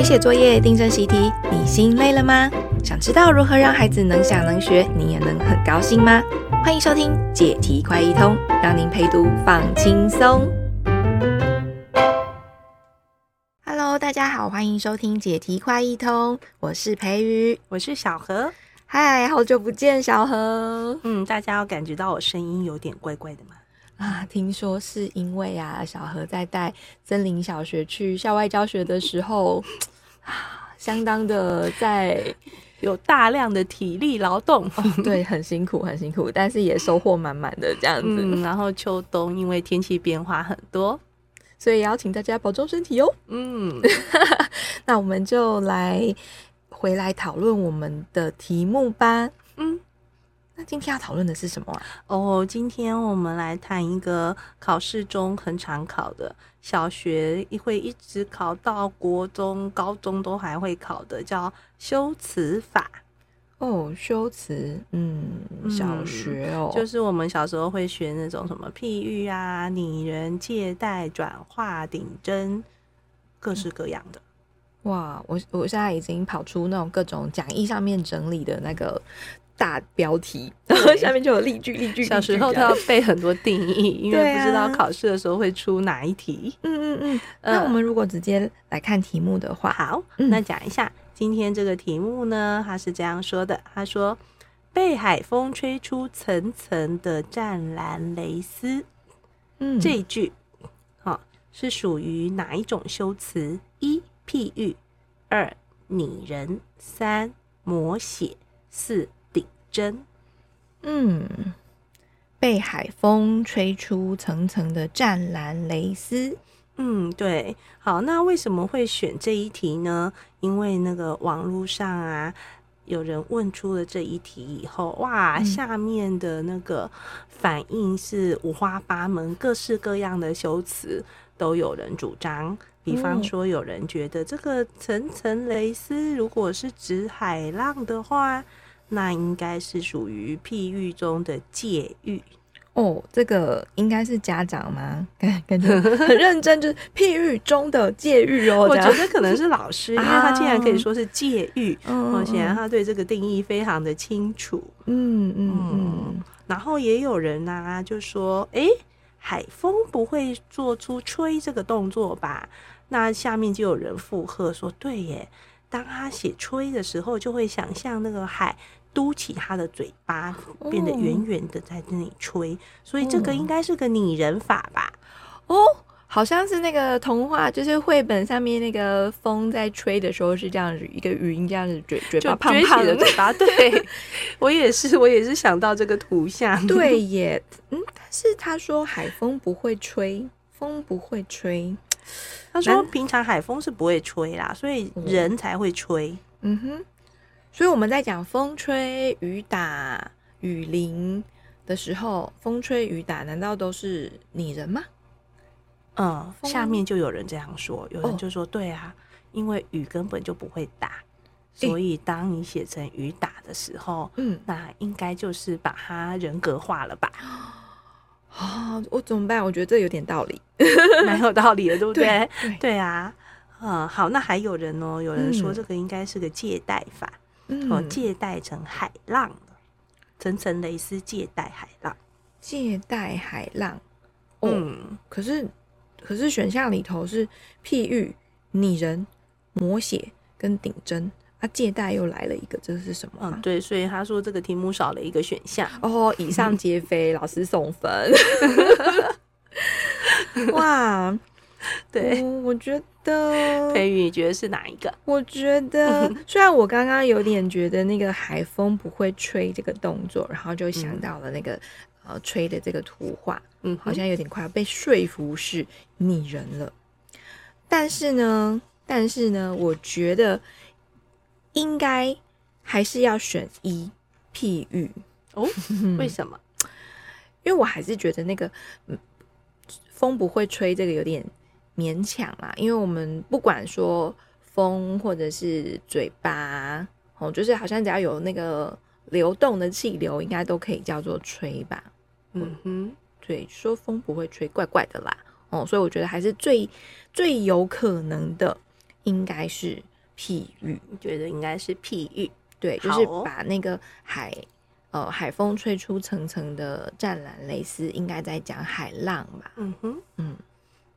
陪写作业、订正习题，你心累了吗？想知道如何让孩子能想能学，你也能很高兴吗？欢迎收听解题快一通，让您陪读放轻松。Hello，大家好，欢迎收听解题快一通，我是培瑜，我是小何。嗨，好久不见，小何。嗯，大家有感觉到我声音有点怪怪的吗？啊，听说是因为啊，小何在带森林小学去校外教学的时候，啊，相当的在 有大量的体力劳动，哦，对，很辛苦，很辛苦，但是也收获满满的这样子，嗯。然后秋冬因为天气变化很多，所以也要请大家保重身体哦。嗯，那我们就来回来讨论我们的题目吧。嗯。那今天要讨论的是什么啊？哦，今天我们来谈一个考试中很常考的，小学会一直考到国中、高中都还会考的，叫修辞法。哦，修辞，嗯，小学哦，就是我们小时候会学那种什么譬喻啊、拟人、借代、转化、顶针，各式各样的。哇，我我现在已经跑出那种各种讲义上面整理的那个。大标题，然后 下面就有例句，例句。小时候都要背很多定义，因为不知道考试的时候会出哪一题。嗯嗯嗯。那我们如果直接来看题目的话，好，那讲一下今天这个题目呢，他是这样说的：他说，被海风吹出层层的湛蓝蕾丝。嗯，这一句，好，是属于哪一种修辞？一、譬喻；二、拟人；三、摹写；四。真，嗯，被海风吹出层层的湛蓝蕾丝，嗯，对，好，那为什么会选这一题呢？因为那个网络上啊，有人问出了这一题以后，哇，嗯、下面的那个反应是五花八门，各式各样的修辞都有人主张。比方说，有人觉得这个层层蕾丝，如果是指海浪的话。那应该是属于譬喻中的借喻哦。这个应该是家长吗？感 感觉很认真，就是譬喻中的借喻哦。我觉得可能是老师，因为他竟然可以说是借喻，哦，显然他对这个定义非常的清楚。嗯嗯嗯。然后也有人呢、啊，就说：“哎，海风不会做出吹这个动作吧？”那下面就有人附和说：“对耶，当他写吹的时候，就会想象那个海。”嘟起他的嘴巴，变得圆圆的在那里吹，所以这个应该是个拟人法吧？哦，好像是那个童话，就是绘本上面那个风在吹的时候是这样子，一个云这样子嘴嘴巴胖胖的嘴巴。对，我也是，我也是想到这个图像。对耶，嗯，但是他说海风不会吹，风不会吹。他说平常海风是不会吹啦，所以人才会吹。嗯哼。所以我们在讲风吹雨打雨淋的时候，风吹雨打难道都是拟人吗？嗯，下面就有人这样说，有人就说：“对啊，因为雨根本就不会打，所以当你写成雨打的时候，嗯，那应该就是把它人格化了吧？”啊，我怎么办？我觉得这有点道理，蛮有道理的，对不对？对啊，嗯，好，那还有人哦，有人说这个应该是个借贷法。哦，借代成海浪，层层蕾丝借代海浪，借代海浪。嗯，可是可是选项里头是譬喻、拟人、摹写跟顶针，啊，借代又来了一个，这是什么？嗯，对，所以他说这个题目少了一个选项。哦，以上皆非，老师送分。哇！对、嗯，我觉得培宇，你觉得是哪一个？我觉得，虽然我刚刚有点觉得那个海风不会吹这个动作，然后就想到了那个、嗯、呃吹的这个图画，嗯，好像有点快要被说服是拟人了。但是呢，但是呢，我觉得应该还是要选一譬喻哦。为什么？因为我还是觉得那个嗯风不会吹这个有点。勉强啦，因为我们不管说风或者是嘴巴，哦，就是好像只要有那个流动的气流，应该都可以叫做吹吧。嗯哼，对，说风不会吹，怪怪的啦。哦，所以我觉得还是最最有可能的，应该是譬喻，你觉得应该是譬喻？对，就是把那个海，呃，海风吹出层层的湛蓝蕾丝，应该在讲海浪吧？嗯哼，嗯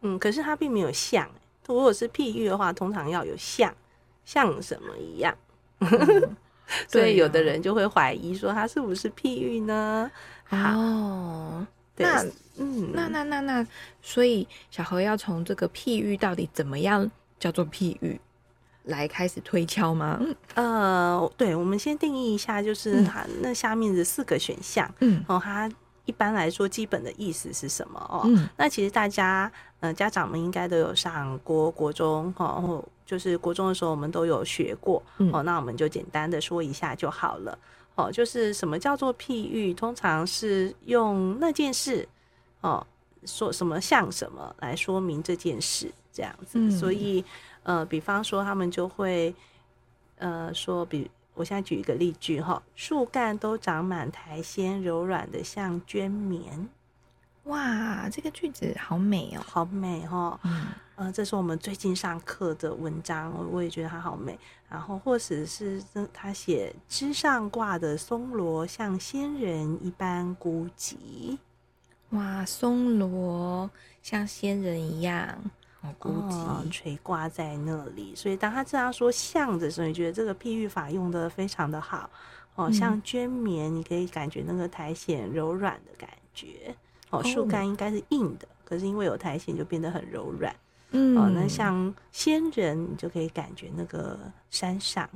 嗯，可是它并没有像，如果是譬喻的话，通常要有像，像什么一样？嗯、所以有的人就会怀疑说，它是不是譬喻呢？哦，那嗯，那那那那，所以小何要从这个譬喻到底怎么样叫做譬喻？来开始推敲吗？呃，对，我们先定义一下，就是它那下面的四个选项，嗯，哦，它一般来说基本的意思是什么？哦，嗯，那其实大家，呃，家长们应该都有上过国中，哦，就是国中的时候我们都有学过，哦，那我们就简单的说一下就好了，哦，就是什么叫做譬喻？通常是用那件事，哦，说什么像什么来说明这件事，这样子，所以。呃，比方说，他们就会，呃，说，比我现在举一个例句哈，树干都长满苔藓，柔软的像绢棉。哇，这个句子好美哦，好美哈。嗯，呃，这是我们最近上课的文章，我我也觉得它好美。然后，或者是他写枝上挂的松萝，像仙人一般孤寂。哇，松萝像仙人一样。哦，垂挂在那里，所以当他这样说像的时候，你觉得这个譬喻法用的非常的好。哦，像绢棉，你可以感觉那个苔藓柔软的感觉。哦，树干应该是硬的，可是因为有苔藓就变得很柔软，嗯，哦，那像仙人，你就可以感觉那个山上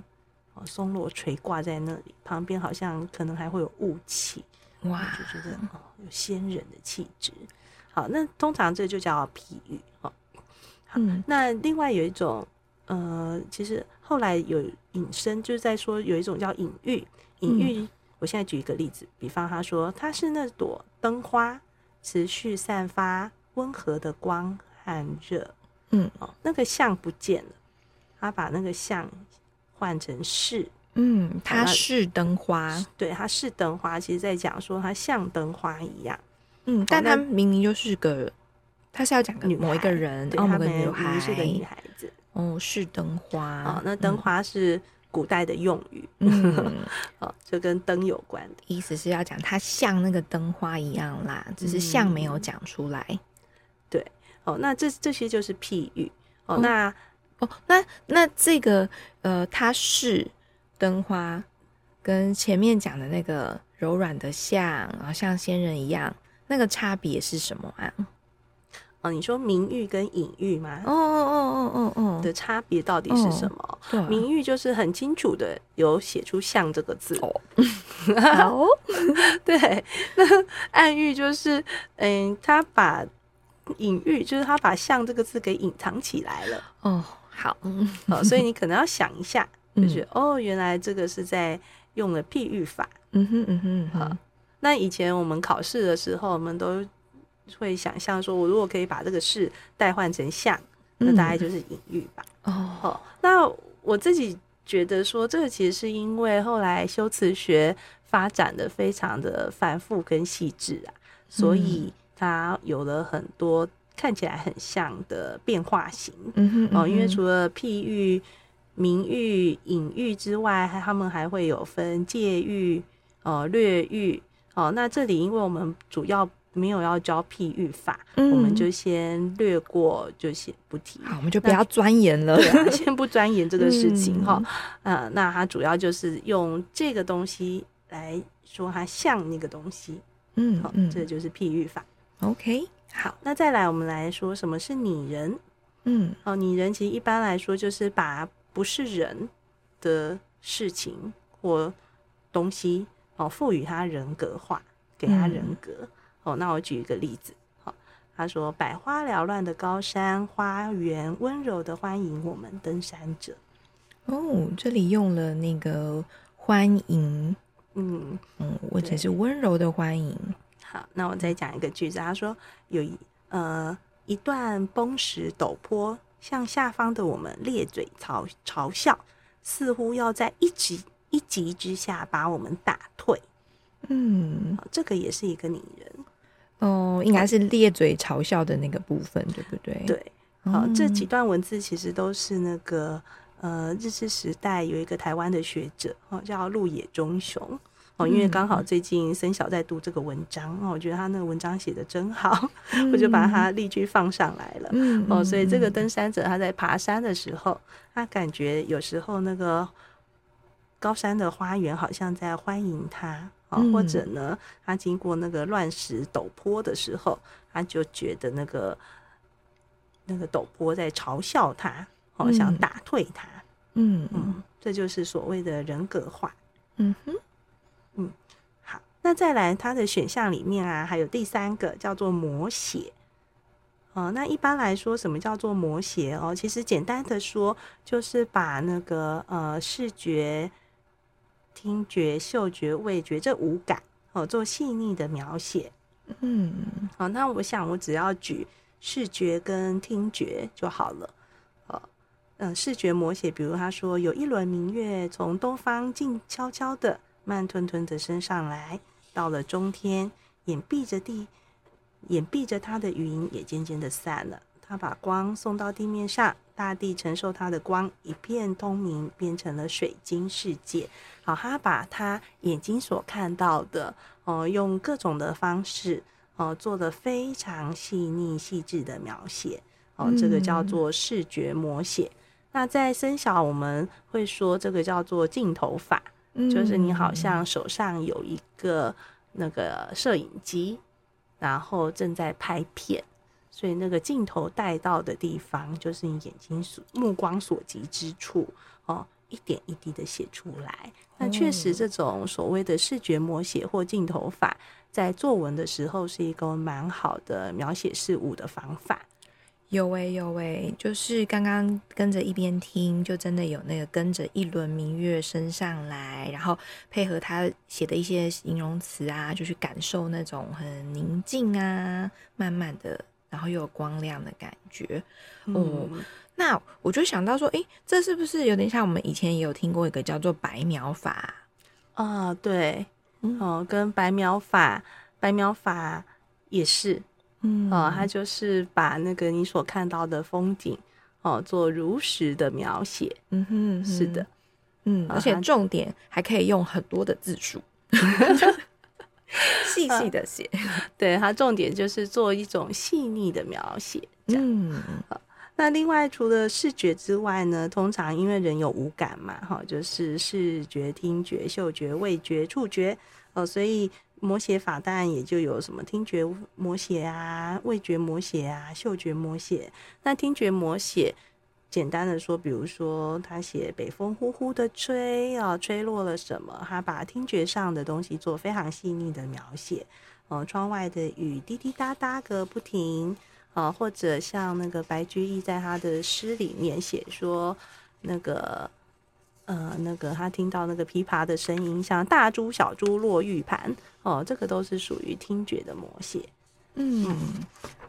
哦，松落垂挂在那里，旁边好像可能还会有雾气，哇，就觉得哦，有仙人的气质。好，那通常这就叫譬喻。哦。嗯，那另外有一种，呃，其实后来有引申，就是在说有一种叫隐喻。隐喻，嗯、我现在举一个例子，比方他说他是那朵灯花，持续散发温和的光和热。嗯，哦，那个像不见了，他把那个像换成是。嗯，它是灯花，对，它是灯花。其实在讲说它像灯花一样。嗯，但它明明就是个。他是要讲个某一个人，对，某个女孩是个女孩子。哦，是灯花。哦，那灯花是古代的用语，嗯，哦，就跟灯有关的。意思是要讲它像那个灯花一样啦，只是像没有讲出来。嗯、对，哦，那这这些就是譬喻。哦，那哦，那那这个呃，它是灯花，跟前面讲的那个柔软的像，然后像仙人一样，那个差别是什么啊？哦，你说明喻跟隐喻吗？哦哦哦哦哦哦，的差别到底是什么？对，明喻就是很清楚的有写出“像”这个字。哦，好，对。那暗喻就是，嗯，他把隐喻就是他把“像”这个字给隐藏起来了。哦，好，哦，所以你可能要想一下，就是哦，原来这个是在用了譬喻法。嗯哼嗯哼，好。那以前我们考试的时候，我们都。会想象说，我如果可以把这个事代换成像，那大概就是隐喻吧。哦、嗯，那我自己觉得说，这个其实是因为后来修辞学发展的非常的繁复跟细致啊，所以它有了很多看起来很像的变化型。嗯哼，嗯哼，哦，因为除了譬喻、明喻、隐喻之外，他们还会有分借喻、呃略喻。哦，那这里因为我们主要没有要教譬喻法，嗯、我们就先略过，就先不提。好，我们就不要钻研了，啊、先不钻研这个事情哈。嗯、呃，那它主要就是用这个东西来说它像那个东西。嗯，好，这就是譬喻法。OK，好，那再来我们来说什么是拟人。嗯，哦，拟人其实一般来说就是把不是人的事情或东西哦赋予它人格化，给它人格。嗯哦，那我举一个例子。好，他说：“百花缭乱的高山花园，温柔的欢迎我们登山者。”哦，这里用了那个欢迎，嗯嗯，或者是温柔的欢迎。好，那我再讲一个句子。他说：“有一呃一段崩石陡坡，向下方的我们咧嘴嘲嘲笑，似乎要在一击一击之下把我们打退。”嗯，这个也是一个拟人。哦，应该是咧嘴嘲笑的那个部分，对不对？对，好，这几段文字其实都是那个呃，日治时代有一个台湾的学者哦，叫鹿野忠雄。哦，因为刚好最近森小在读这个文章哦，我觉得他那个文章写的真好，嗯、我就把他例句放上来了、嗯、哦。所以这个登山者他在爬山的时候，他感觉有时候那个高山的花园好像在欢迎他哦，或者呢，他经过那个乱石陡坡的时候，他就觉得那个那个陡坡在嘲笑他。哦，想打退他，嗯。嗯，这就是所谓的人格化，嗯哼，嗯，好，那再来，他的选项里面啊，还有第三个叫做摹写，哦，那一般来说，什么叫做摹写哦？其实简单的说，就是把那个呃视觉、听觉、嗅觉、味觉这五感哦做细腻的描写，嗯，好，那我想我只要举视觉跟听觉就好了。嗯，视觉摹写，比如他说有一轮明月从东方静悄悄的、慢吞吞的升上来，到了中天，掩蔽着地，掩蔽着它的云也渐渐的散了。他把光送到地面上，大地承受他的光，一片通明，变成了水晶世界。好，他把他眼睛所看到的，哦、呃，用各种的方式，做得非常细腻细致的描写。哦、呃，这个叫做视觉摹写。那在森小，我们会说这个叫做镜头法，嗯、就是你好像手上有一个那个摄影机，然后正在拍片，所以那个镜头带到的地方，就是你眼睛所目光所及之处哦，一点一滴的写出来。那确实，这种所谓的视觉摹写或镜头法，在作文的时候是一个蛮好的描写事物的方法。有诶有诶，就是刚刚跟着一边听，就真的有那个跟着一轮明月升上来，然后配合他写的一些形容词啊，就去感受那种很宁静啊、慢慢的，然后又有光亮的感觉。嗯、哦，那我就想到说，诶，这是不是有点像我们以前也有听过一个叫做白描法啊？对，哦，跟白描法，白描法也是。嗯，哦，他就是把那个你所看到的风景，哦，做如实的描写。嗯哼，是的，嗯，而且重点还可以用很多的字数 细细的写。对，它重点就是做一种细腻的描写。嗯，好，那另外除了视觉之外呢，通常因为人有五感嘛，哈，就是视觉、听觉、嗅觉、味觉、触觉，哦，所以。摹写法当然也就有什么听觉摹写啊、味觉摹写啊、嗅觉摹写。那听觉摹写，简单的说，比如说他写北风呼呼的吹啊，吹落了什么，他把听觉上的东西做非常细腻的描写。哦，窗外的雨滴滴答答个不停啊，或者像那个白居易在他的诗里面写说那个。呃，那个他听到那个琵琶的声音，像大珠小珠落玉盘，哦，这个都是属于听觉的摹写。嗯，那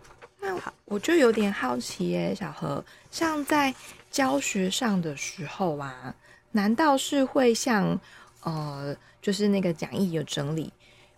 好，我就有点好奇耶，小何，像在教学上的时候啊，难道是会像呃，就是那个讲义有整理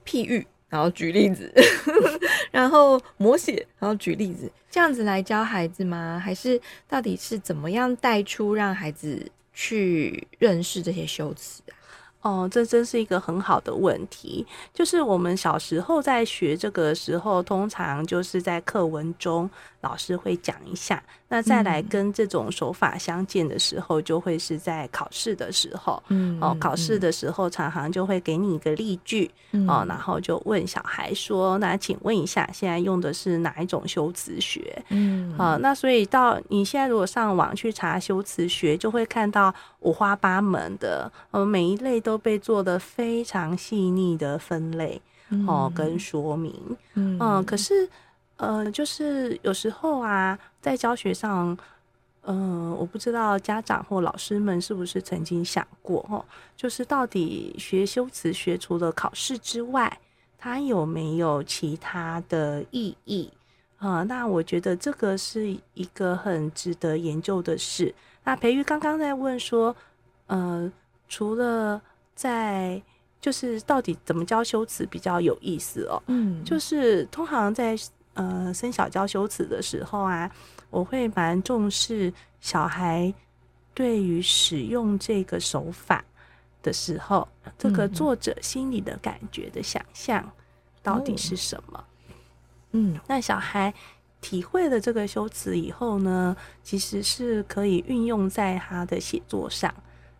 譬喻，然后举例子，然后摹写，然后举例子，这样子来教孩子吗？还是到底是怎么样带出让孩子？去认识这些修辞啊。哦，这真是一个很好的问题。就是我们小时候在学这个时候，通常就是在课文中老师会讲一下。那再来跟这种手法相见的时候，就会是在考试的时候。嗯，哦，考试的时候常常就会给你一个例句，嗯、哦，然后就问小孩说：“那请问一下，现在用的是哪一种修辞学？”嗯，啊、哦，那所以到你现在如果上网去查修辞学，就会看到五花八门的，呃，每一类都。被做的非常细腻的分类哦，跟说明，嗯，嗯，可是呃，就是有时候啊，在教学上，嗯、呃，我不知道家长或老师们是不是曾经想过哦，就是到底学修辞学除了考试之外，它有没有其他的意义啊、呃？那我觉得这个是一个很值得研究的事。那培育刚刚在问说，呃，除了在就是到底怎么教修辞比较有意思哦？嗯，就是通常在呃生小教修辞的时候啊，我会蛮重视小孩对于使用这个手法的时候，这个作者心里的感觉的想象到底是什么？嗯，那小孩体会了这个修辞以后呢，其实是可以运用在他的写作上。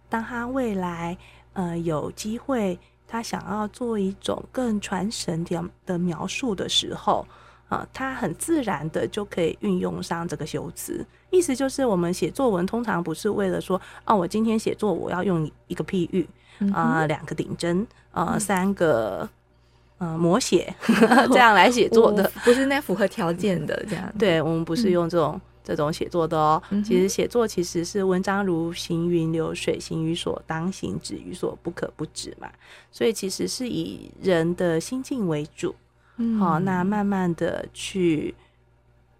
当他未来呃有机会，他想要做一种更传神点的描述的时候，啊、呃，他很自然的就可以运用上这个修辞。意思就是，我们写作文通常不是为了说，哦，我今天写作我要用一个譬喻，啊、呃，两个顶针，呃，三个。嗯，摹写 这样来写作的，不是那符合条件的这样。对，我们不是用这种、嗯、这种写作的哦。其实写作其实是文章如行云流水，行于所当行，止于所不可不止嘛。所以其实是以人的心境为主，嗯，好，那慢慢的去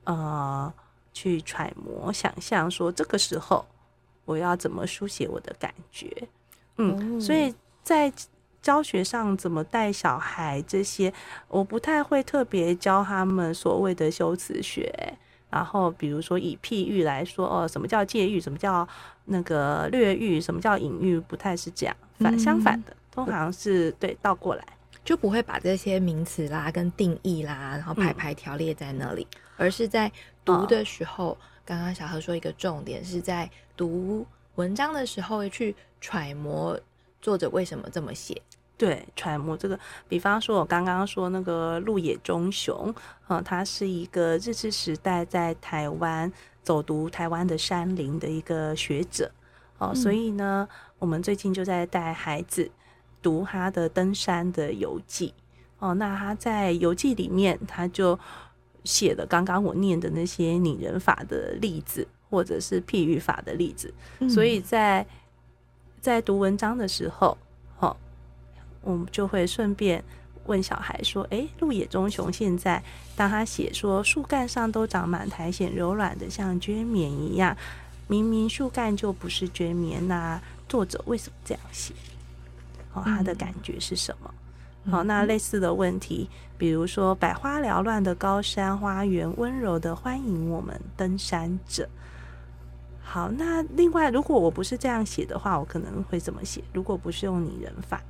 呃去揣摩、想象，说这个时候我要怎么书写我的感觉。嗯，哦、所以在。教学上怎么带小孩这些，我不太会特别教他们所谓的修辞学。然后比如说以譬喻来说，哦，什么叫借喻，什么叫那个略喻，什么叫隐喻，不太是这样。反相反的，通常是对倒过来，就不会把这些名词啦、跟定义啦，然后排排条列在那里，而是在读的时候，刚刚小何说一个重点是在读文章的时候去揣摩。作者为什么这么写？对，揣摩这个，比方说，我刚刚说那个鹿野忠雄，啊，他是一个日治时代在台湾走读台湾的山林的一个学者，哦、嗯，所以呢，我们最近就在带孩子读他的登山的游记，哦，那他在游记里面，他就写了刚刚我念的那些拟人法的例子，或者是譬喻法的例子，嗯、所以在。在读文章的时候，哦，我们就会顺便问小孩说：“诶，鹿野中雄现在当他写说树干上都长满苔藓，柔软的像绢棉一样，明明树干就不是绢棉呐、啊，作者为什么这样写？哦，他的感觉是什么？好、那类似的问题，比如说百花缭乱的高山花园，温柔的欢迎我们登山者。”好，那另外，如果我不是这样写的话，我可能会怎么写？如果不是用拟人法，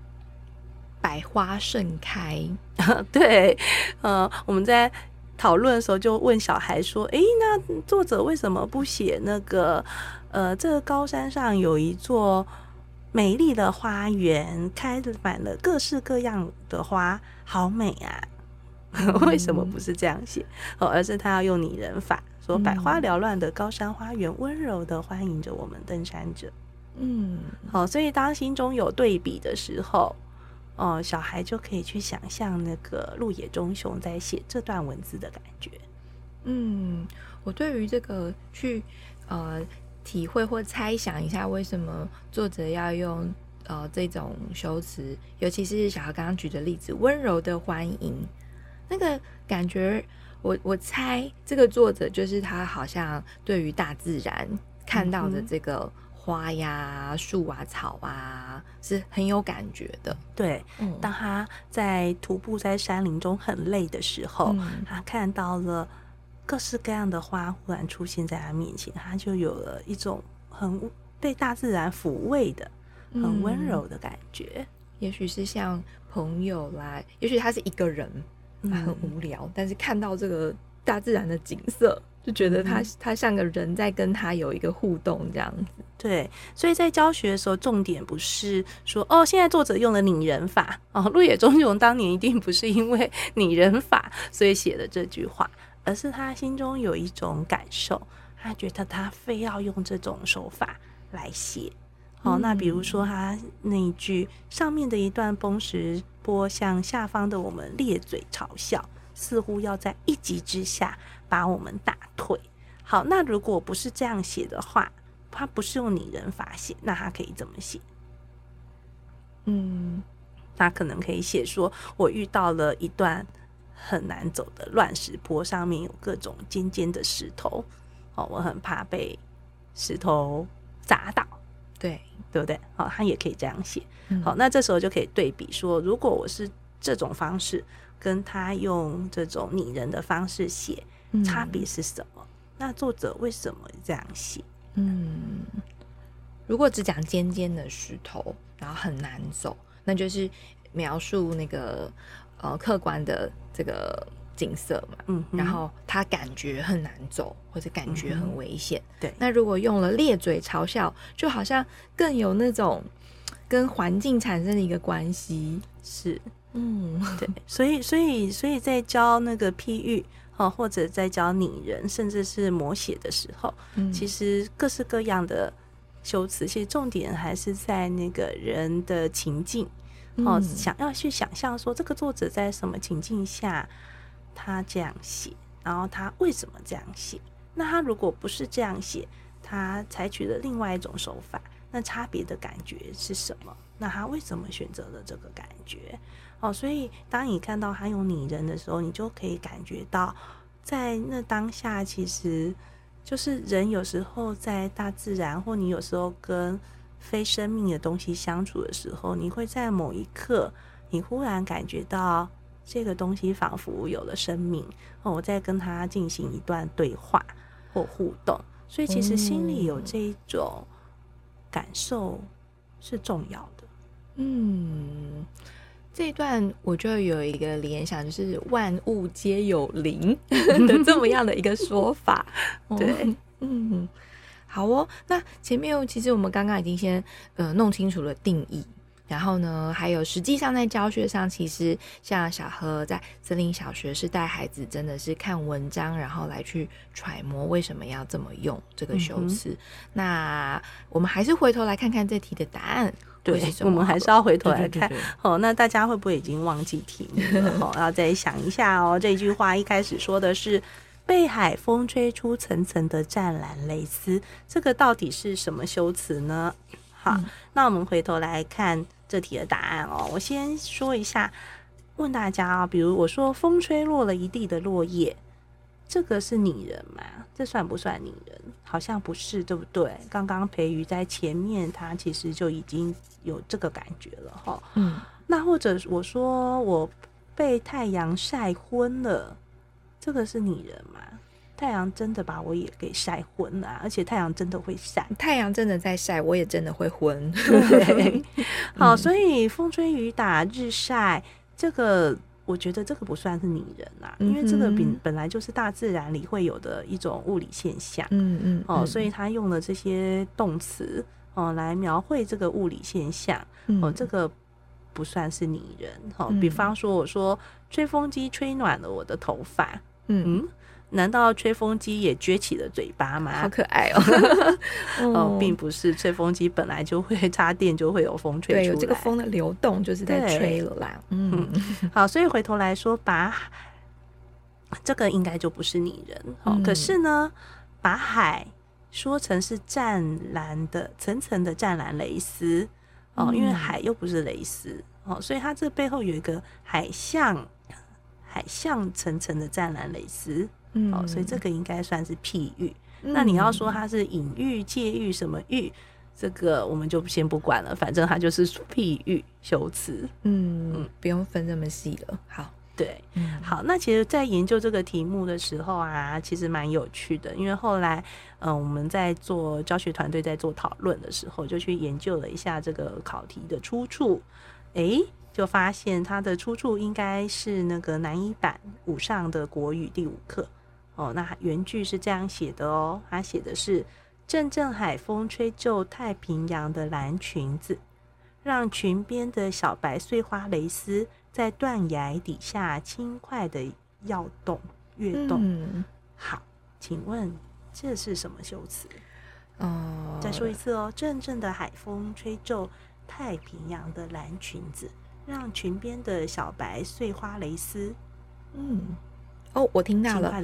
百花盛开，对，呃，我们在讨论的时候就问小孩说：“诶，那作者为什么不写那个？呃，这个高山上有一座美丽的花园，开满了各式各样的花，好美啊！为什么不是这样写？哦，而是他要用拟人法。”说百花缭乱的高山花园，温柔的欢迎着我们登山者。嗯，好，所以当心中有对比的时候，哦，小孩就可以去想象那个鹿野忠雄在写这段文字的感觉。嗯，我对于这个去呃体会或猜想一下，为什么作者要用呃这种修辞，尤其是小孩刚刚举的例子，温柔的欢迎，那个感觉。我我猜这个作者就是他，好像对于大自然看到的这个花呀、树啊、草啊，是很有感觉的。对，嗯、当他在徒步在山林中很累的时候，嗯、他看到了各式各样的花忽然出现在他面前，他就有了一种很被大自然抚慰的、很温柔的感觉。嗯、也许是像朋友啦，也许他是一个人。他很无聊，嗯、但是看到这个大自然的景色，就觉得他、嗯、他像个人在跟他有一个互动这样子。对，所以在教学的时候，重点不是说哦，现在作者用了拟人法哦，陆野中雄当年一定不是因为拟人法所以写的这句话，而是他心中有一种感受，他觉得他非要用这种手法来写。好、哦，那比如说他那一句上面的一段崩石波向下方的我们咧嘴嘲笑，似乎要在一击之下把我们打退。好，那如果不是这样写的话，他不是用拟人法写，那他可以怎么写？嗯，他可能可以写说：我遇到了一段很难走的乱石坡，上面有各种尖尖的石头，哦，我很怕被石头砸到。对，对不对？好，他也可以这样写。好，那这时候就可以对比说，如果我是这种方式，跟他用这种拟人的方式写，差别是什么？嗯、那作者为什么这样写？嗯，如果只讲尖尖的石头，然后很难走，那就是描述那个呃客观的这个景色嘛。嗯，然后他感觉很难走，或者感觉很危险。对，那如果用了咧嘴嘲笑，就好像更有那种跟环境产生的一个关系。是，嗯，对，所以所以所以在教那个譬喻。哦，或者在教拟人，甚至是摹写的时候，嗯，其实各式各样的修辞，其实重点还是在那个人的情境。哦，想要去想象说这个作者在什么情境下他这样写，然后他为什么这样写？那他如果不是这样写，他采取了另外一种手法，那差别的感觉是什么？那他为什么选择了这个感觉？哦，所以当你看到他用拟人的时候，你就可以感觉到，在那当下，其实就是人有时候在大自然，或你有时候跟非生命的东西相处的时候，你会在某一刻，你忽然感觉到这个东西仿佛有了生命。哦，我在跟他进行一段对话或互动，所以其实心里有这一种感受是重要的。嗯。这一段我就有一个联想，就是万物皆有灵 的这么样的一个说法。对，嗯，好哦。那前面其实我们刚刚已经先呃弄清楚了定义，然后呢，还有实际上在教学上，其实像小何在森林小学是带孩子真的是看文章，然后来去揣摩为什么要这么用这个修辞。嗯、那我们还是回头来看看这题的答案。对，我们还是要回头来看。哦，那大家会不会已经忘记题目了？哦，要再想一下哦。这句话一开始说的是“被海风吹出层层的湛蓝蕾丝”，这个到底是什么修辞呢？好，嗯、那我们回头来看这题的答案哦。我先说一下，问大家啊、哦，比如我说“风吹落了一地的落叶”。这个是拟人吗？这算不算拟人？好像不是，对不对？刚刚培瑜在前面，他其实就已经有这个感觉了哈。嗯，那或者我说我被太阳晒昏了，这个是拟人吗？太阳真的把我也给晒昏了，而且太阳真的会晒，太阳真的在晒，我也真的会昏。对，好，所以风吹雨打日晒这个。我觉得这个不算是拟人呐、啊，因为这个本本来就是大自然里会有的一种物理现象，嗯嗯，哦，所以他用了这些动词哦来描绘这个物理现象，哦，这个不算是拟人，哦，比方说我说吹风机吹暖了我的头发，嗯。难道吹风机也撅起了嘴巴吗？好可爱哦！哦，并不是，吹风机本来就会插电，就会有风吹出来。对，有这个风的流动，就是在吹了啦。嗯，好，所以回头来说，把这个应该就不是拟人。哦，嗯、可是呢，把海说成是湛蓝的层层的湛蓝蕾丝哦，因为海又不是蕾丝哦，所以它这背后有一个海象，海象层层的湛蓝蕾丝。嗯，哦，所以这个应该算是譬喻。嗯、那你要说它是隐喻、借喻什么喻，这个我们就先不管了，反正它就是譬喻修辞。嗯嗯，不用分这么细了。好，对，嗯、好。那其实，在研究这个题目的时候啊，其实蛮有趣的，因为后来，嗯、呃，我们在做教学团队在做讨论的时候，就去研究了一下这个考题的出处。诶。就发现它的出处应该是那个南一版五上的国语第五课。哦，那原句是这样写的哦，他写的是“阵阵海风吹皱太平洋的蓝裙子，让裙边的小白碎花蕾丝在断崖底下轻快的摇动跃动。嗯”好，请问这是什么修辞？哦，再说一次哦，“阵阵的海风吹皱太平洋的蓝裙子，让裙边的小白碎花蕾丝。”嗯，哦，我听到了。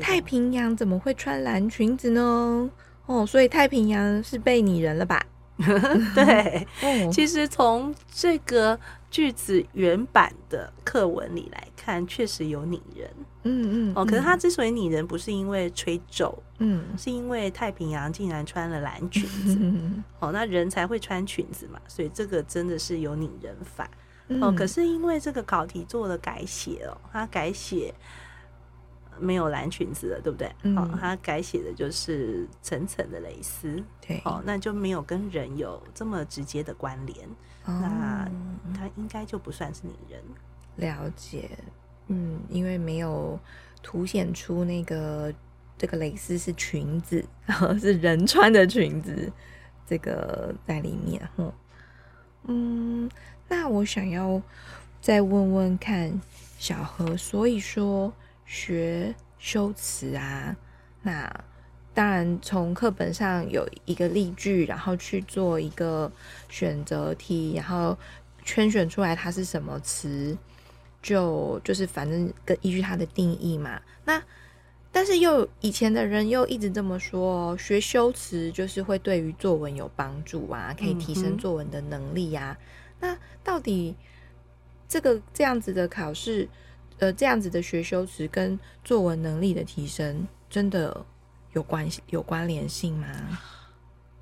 太平洋怎么会穿蓝裙子呢？哦，所以太平洋是被拟人了吧？对，其实从这个句子原版的课文里来看，确实有拟人。嗯嗯。哦，可是他之所以拟人，不是因为吹皱，嗯，是因为太平洋竟然穿了蓝裙子。哦，那人才会穿裙子嘛，所以这个真的是有拟人法。哦，可是因为这个考题做了改写哦，他改写。没有蓝裙子了，对不对？嗯、哦，他改写的就是层层的蕾丝，对，哦，那就没有跟人有这么直接的关联，哦、那他应该就不算是拟人。了解，嗯，因为没有凸显出那个这个蕾丝是裙子，然 后是人穿的裙子，这个在里面，哼，嗯，那我想要再问问看。小何，所以说学修辞啊，那当然从课本上有一个例句，然后去做一个选择题，然后圈选出来它是什么词，就就是反正跟依据它的定义嘛。那但是又以前的人又一直这么说，学修辞就是会对于作文有帮助啊，可以提升作文的能力呀、啊。嗯、那到底？这个这样子的考试，呃，这样子的学修辞跟作文能力的提升，真的有关系、有关联性吗？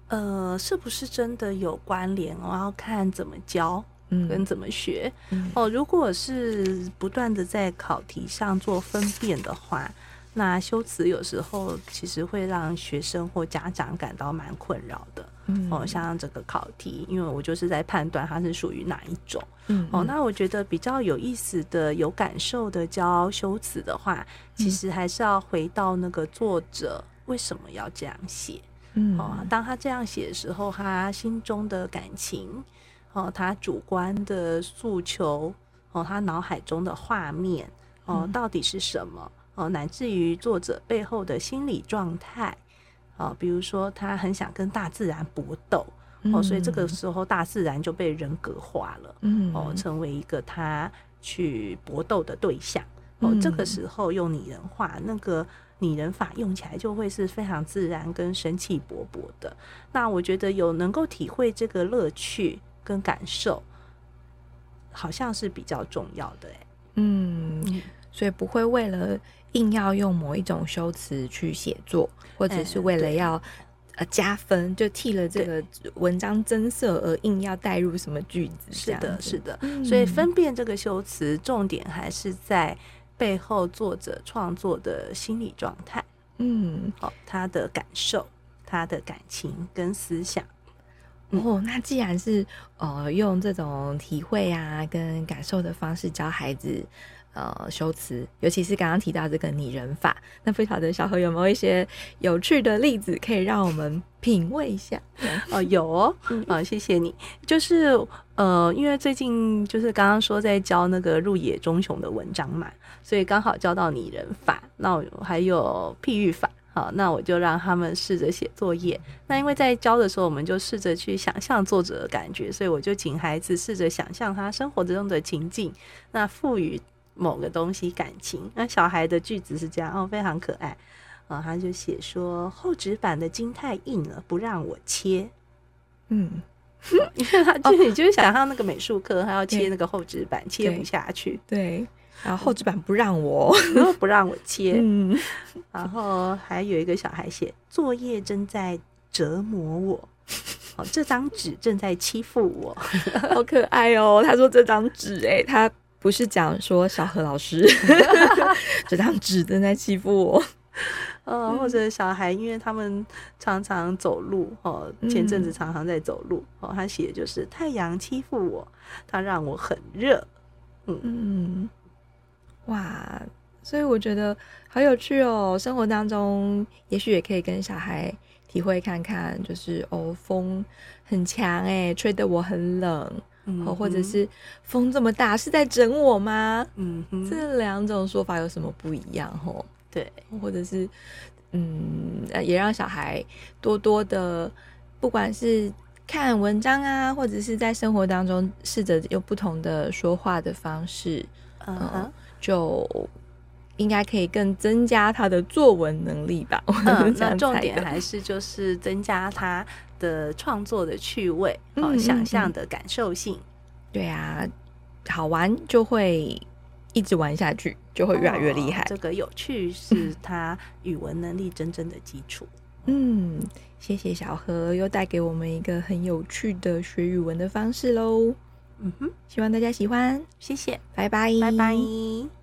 呃，是不是真的有关联？我要看怎么教，嗯，跟怎么学。嗯、哦，如果是不断的在考题上做分辨的话。那修辞有时候其实会让学生或家长感到蛮困扰的，嗯，哦，像这个考题，因为我就是在判断它是属于哪一种，嗯，哦，那我觉得比较有意思的、有感受的教修辞的话，其实还是要回到那个作者为什么要这样写，嗯，哦，当他这样写的时候，他心中的感情，哦，他主观的诉求，哦，他脑海中的画面，哦，到底是什么？哦，乃至于作者背后的心理状态，哦，比如说他很想跟大自然搏斗，嗯、哦，所以这个时候大自然就被人格化了，嗯，哦，成为一个他去搏斗的对象，哦，这个时候用拟人化，那个拟人法用起来就会是非常自然跟生气勃勃的。那我觉得有能够体会这个乐趣跟感受，好像是比较重要的，哎，嗯，所以不会为了。硬要用某一种修辞去写作，或者是为了要呃加分，就替了这个文章增色而硬要带入什么句子？是的，是的。所以分辨这个修辞，重点还是在背后作者创作的心理状态。嗯，好，他的感受、他的感情跟思想。哦，那既然是呃用这种体会啊跟感受的方式教孩子。呃，修辞，尤其是刚刚提到这个拟人法，那不晓得小何有没有一些有趣的例子可以让我们品味一下？哦，有哦，啊，谢谢你。就是呃，因为最近就是刚刚说在教那个入野中雄的文章嘛，所以刚好教到拟人法，那我还有譬喻法，好，那我就让他们试着写作业。那因为在教的时候，我们就试着去想象作者的感觉，所以我就请孩子试着想象他生活之中的情境，那赋予。某个东西感情，那小孩的句子是这样哦，非常可爱啊。他就写说厚纸板的筋太硬了，不让我切。嗯，因为他就你就是想象那个美术课，他要切那个厚纸板，切不下去。对，然后厚纸板不让我，不让我切。嗯，然后还有一个小孩写作业正在折磨我，哦，这张纸正在欺负我，好可爱哦。他说这张纸，哎，他。不是讲说小何老师。这张纸正在欺负我，呃，或者小孩，因为他们常常走路哦，前阵子常常在走路哦，他写的就是太阳欺负我，他让我很热，嗯。嗯，哇，所以我觉得好有趣哦，生活当中也许也可以跟小孩体会看看，就是哦，风很强哎，吹得我很冷。哦，或者是风这么大，是在整我吗？嗯哼，这两种说法有什么不一样？吼，对，或者是嗯，也让小孩多多的，不管是看文章啊，或者是在生活当中试着用不同的说话的方式，嗯，就应该可以更增加他的作文能力吧。嗯，那重点还是就是增加他。的创作的趣味，哦，想象的感受性，对啊，好玩就会一直玩下去，就会越来越厉害。这个有趣是他语文能力真正的基础。嗯，谢谢小何，又带给我们一个很有趣的学语文的方式喽。嗯哼，希望大家喜欢，谢谢，拜拜，拜拜。